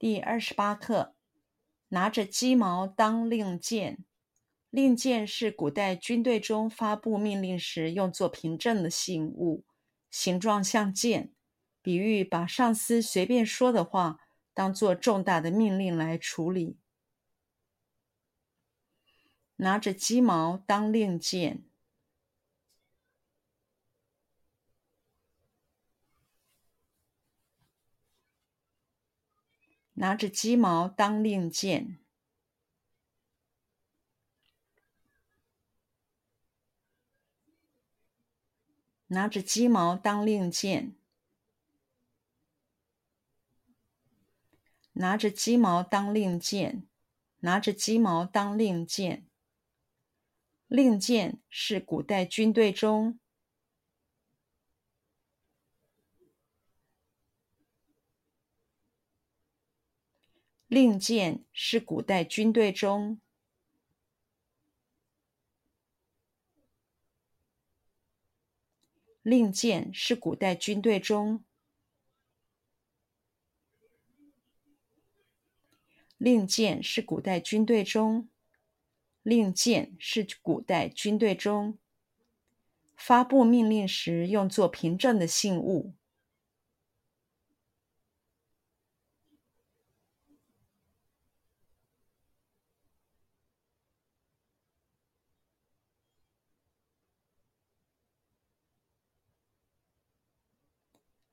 第二十八课，拿着鸡毛当令箭。令箭是古代军队中发布命令时用作凭证的信物，形状像箭，比喻把上司随便说的话当做重大的命令来处理。拿着鸡毛当令箭。拿着鸡毛当令箭，拿着鸡毛当令箭，拿着鸡毛当令箭，拿着鸡毛当令箭。令箭是古代军队中。令箭是古代军队中，令箭是古代军队中，令箭是古代军队中，令箭是古代军队中，发布命令时用作凭证的信物。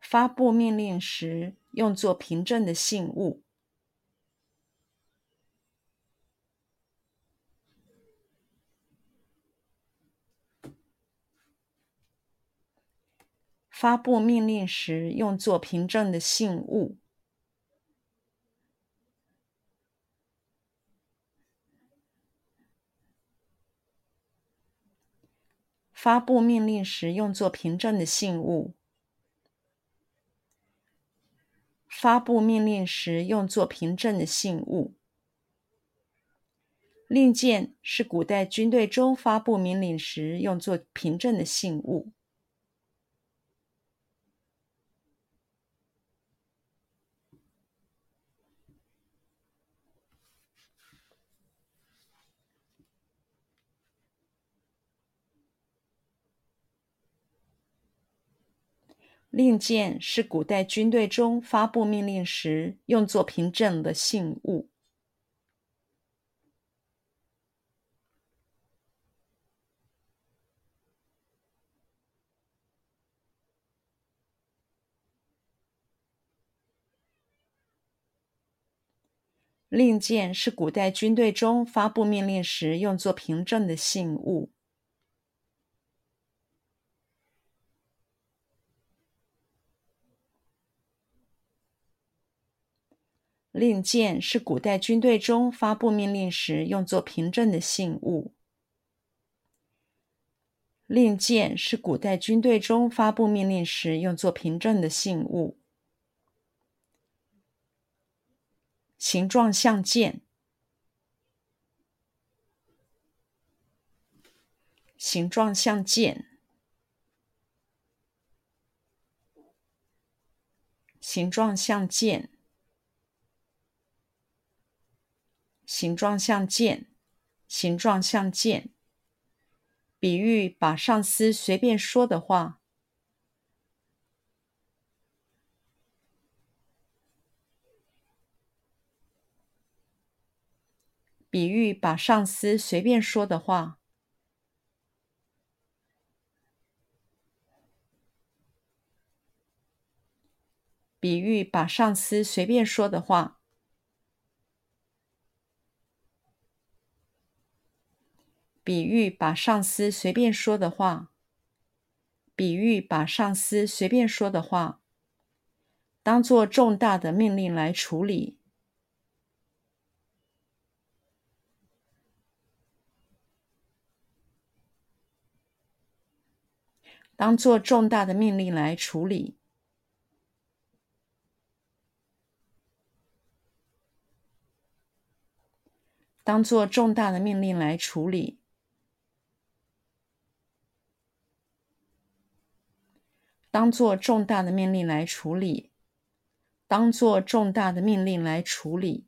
发布命令时用作凭证的信物。发布命令时用作凭证的信物。发布命令时用作凭证的信物。发布命令时用作凭证的信物。令箭是古代军队中发布命令时用作凭证的信物。令箭是古代军队中发布命令时用作凭证的信物。令箭是古代军队中发布命令时用作凭证的信物。令箭是古代军队中发布命令时用作凭证的信物。令箭是古代军队中发布命令时用作凭证的信物。形状像箭。形状像箭。形状像箭。形状像剑，形状像剑，比喻把上司随便说的话。比喻把上司随便说的话。比喻把上司随便说的话。比喻把上司随便说的话，比喻把上司随便说的话，当作重大的命令来处理，当作重大的命令来处理，当作重大的命令来处理。当做重大的命令来处理，当做重大的命令来处理。